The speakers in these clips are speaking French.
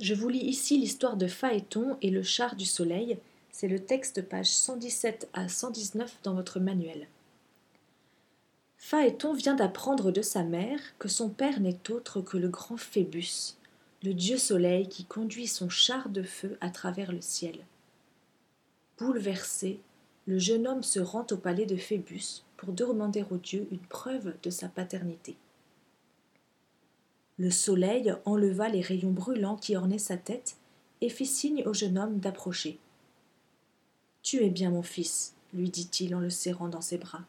Je vous lis ici l'histoire de Phaéton et le char du soleil. C'est le texte page 117 à 119 dans votre manuel. Phaéton vient d'apprendre de sa mère que son père n'est autre que le grand Phébus, le dieu soleil qui conduit son char de feu à travers le ciel. Bouleversé, le jeune homme se rend au palais de Phébus pour demander au dieu une preuve de sa paternité. Le soleil enleva les rayons brûlants qui ornaient sa tête et fit signe au jeune homme d'approcher. Tu es bien mon fils, lui dit-il en le serrant dans ses bras.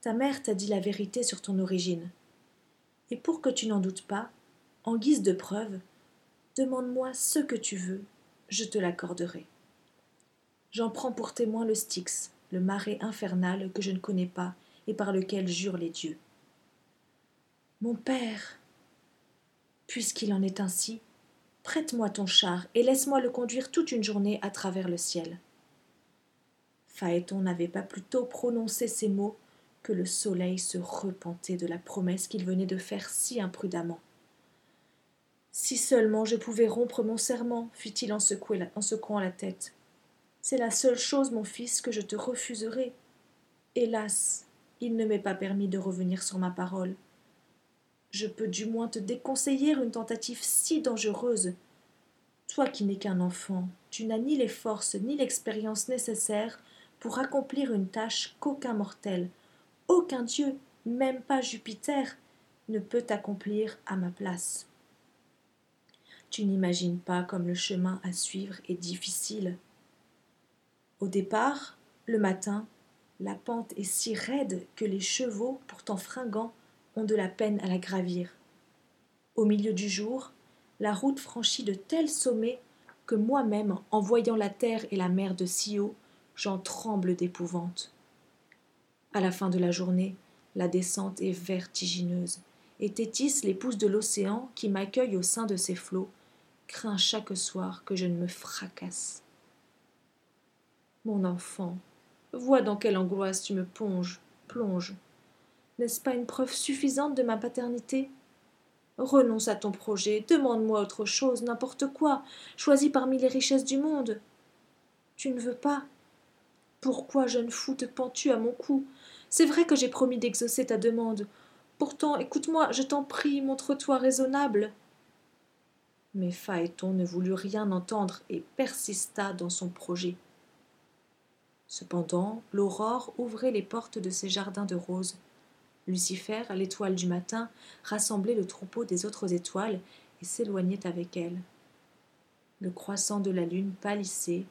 Ta mère t'a dit la vérité sur ton origine. Et pour que tu n'en doutes pas, en guise de preuve, demande-moi ce que tu veux, je te l'accorderai. J'en prends pour témoin le Styx, le marais infernal que je ne connais pas et par lequel jurent les dieux. Mon père, Puisqu'il en est ainsi, prête-moi ton char et laisse-moi le conduire toute une journée à travers le ciel. Phaéton n'avait pas plus tôt prononcé ces mots que le soleil se repentait de la promesse qu'il venait de faire si imprudemment. Si seulement je pouvais rompre mon serment, fit-il en, en secouant la tête. C'est la seule chose, mon fils, que je te refuserai. Hélas, il ne m'est pas permis de revenir sur ma parole je peux du moins te déconseiller une tentative si dangereuse. Toi qui n'es qu'un enfant, tu n'as ni les forces ni l'expérience nécessaires pour accomplir une tâche qu'aucun mortel, aucun dieu, même pas Jupiter, ne peut accomplir à ma place. Tu n'imagines pas comme le chemin à suivre est difficile. Au départ, le matin, la pente est si raide que les chevaux, pourtant fringants, ont de la peine à la gravir. Au milieu du jour, la route franchit de tels sommets que moi-même, en voyant la terre et la mer de si haut, j'en tremble d'épouvante. À la fin de la journée, la descente est vertigineuse, et Tétis, l'épouse de l'océan, qui m'accueille au sein de ses flots, craint chaque soir que je ne me fracasse. Mon enfant, vois dans quelle angoisse tu me ponges, plonges. N'est-ce pas une preuve suffisante de ma paternité? Renonce à ton projet, demande-moi autre chose, n'importe quoi, choisis parmi les richesses du monde. Tu ne veux pas? Pourquoi, jeune fou, te pends-tu à mon cou? C'est vrai que j'ai promis d'exaucer ta demande. Pourtant, écoute-moi, je t'en prie, montre-toi raisonnable. Mais Phaéton ne voulut rien entendre et persista dans son projet. Cependant, l'aurore ouvrait les portes de ses jardins de roses. Lucifer, l'étoile du matin, rassemblait le troupeau des autres étoiles et s'éloignait avec elle. Le croissant de la lune pâlissait,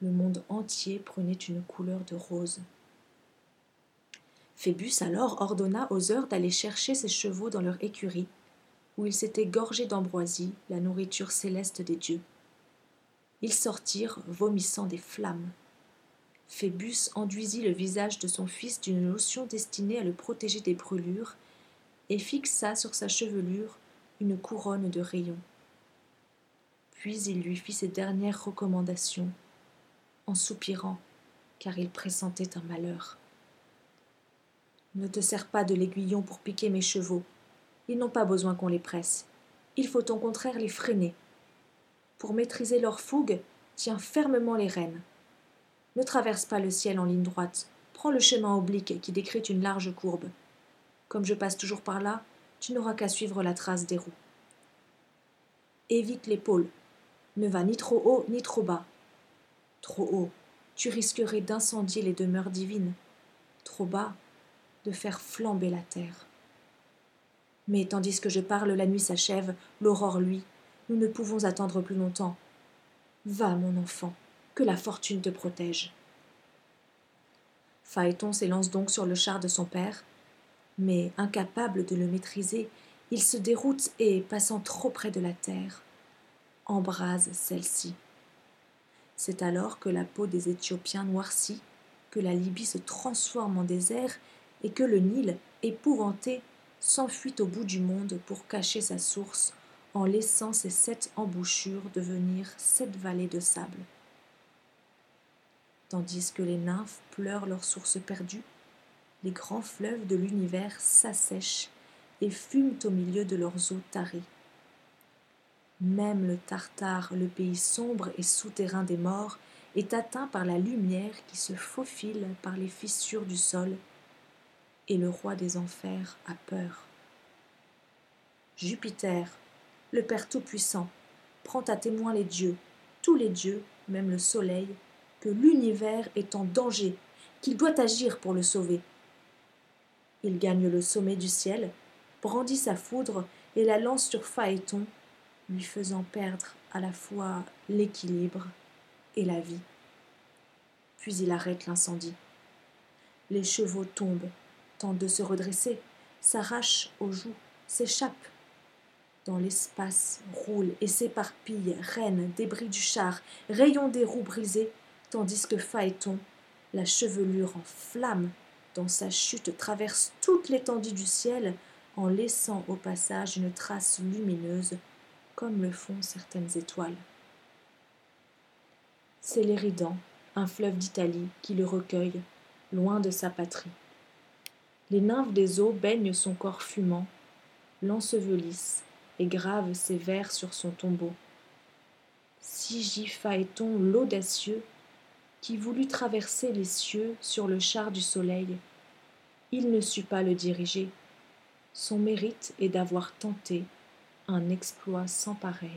le monde entier prenait une couleur de rose. Phébus alors ordonna aux heures d'aller chercher ses chevaux dans leur écurie, où ils s'étaient gorgés d'ambroisie, la nourriture céleste des dieux. Ils sortirent, vomissant des flammes. Phébus enduisit le visage de son fils d'une lotion destinée à le protéger des brûlures, et fixa sur sa chevelure une couronne de rayons. Puis il lui fit ses dernières recommandations, en soupirant, car il pressentait un malheur. Ne te sers pas de l'aiguillon pour piquer mes chevaux. Ils n'ont pas besoin qu'on les presse. Il faut au contraire les freiner. Pour maîtriser leur fougue, tiens fermement les rênes. Ne traverse pas le ciel en ligne droite. Prends le chemin oblique qui décrit une large courbe. Comme je passe toujours par là, tu n'auras qu'à suivre la trace des roues. Évite l'épaule. Ne va ni trop haut ni trop bas. Trop haut, tu risquerais d'incendier les demeures divines. Trop bas, de faire flamber la terre. Mais tandis que je parle, la nuit s'achève, l'aurore lui. Nous ne pouvons attendre plus longtemps. Va, mon enfant, que la fortune te protège. Phaéton s'élance donc sur le char de son père, mais incapable de le maîtriser, il se déroute et, passant trop près de la terre, embrase celle-ci. C'est alors que la peau des Éthiopiens noircit, que la Libye se transforme en désert et que le Nil, épouvanté, s'enfuit au bout du monde pour cacher sa source en laissant ses sept embouchures devenir sept vallées de sable tandis que les nymphes pleurent leurs sources perdues, les grands fleuves de l'univers s'assèchent et fument au milieu de leurs eaux tarées. Même le Tartare, le pays sombre et souterrain des morts, est atteint par la lumière qui se faufile par les fissures du sol, et le roi des enfers a peur. Jupiter, le Père Tout-Puissant, prend à témoin les dieux, tous les dieux, même le soleil, que l'univers est en danger, qu'il doit agir pour le sauver. Il gagne le sommet du ciel, brandit sa foudre et la lance sur Phaéton, lui faisant perdre à la fois l'équilibre et la vie. Puis il arrête l'incendie. Les chevaux tombent, tentent de se redresser, s'arrachent aux joues, s'échappent. Dans l'espace roulent et s'éparpillent rennes, débris du char, rayons des roues brisées, tandis que Phaéton, la chevelure en flammes, dans sa chute traverse toute l'étendue du ciel en laissant au passage une trace lumineuse, comme le font certaines étoiles. C'est l'Éridan, un fleuve d'Italie, qui le recueille, loin de sa patrie. Les nymphes des eaux baignent son corps fumant, l'ensevelissent et gravent ses vers sur son tombeau. Phaéton l'audacieux, qui voulut traverser les cieux sur le char du soleil. Il ne sut pas le diriger. Son mérite est d'avoir tenté un exploit sans pareil.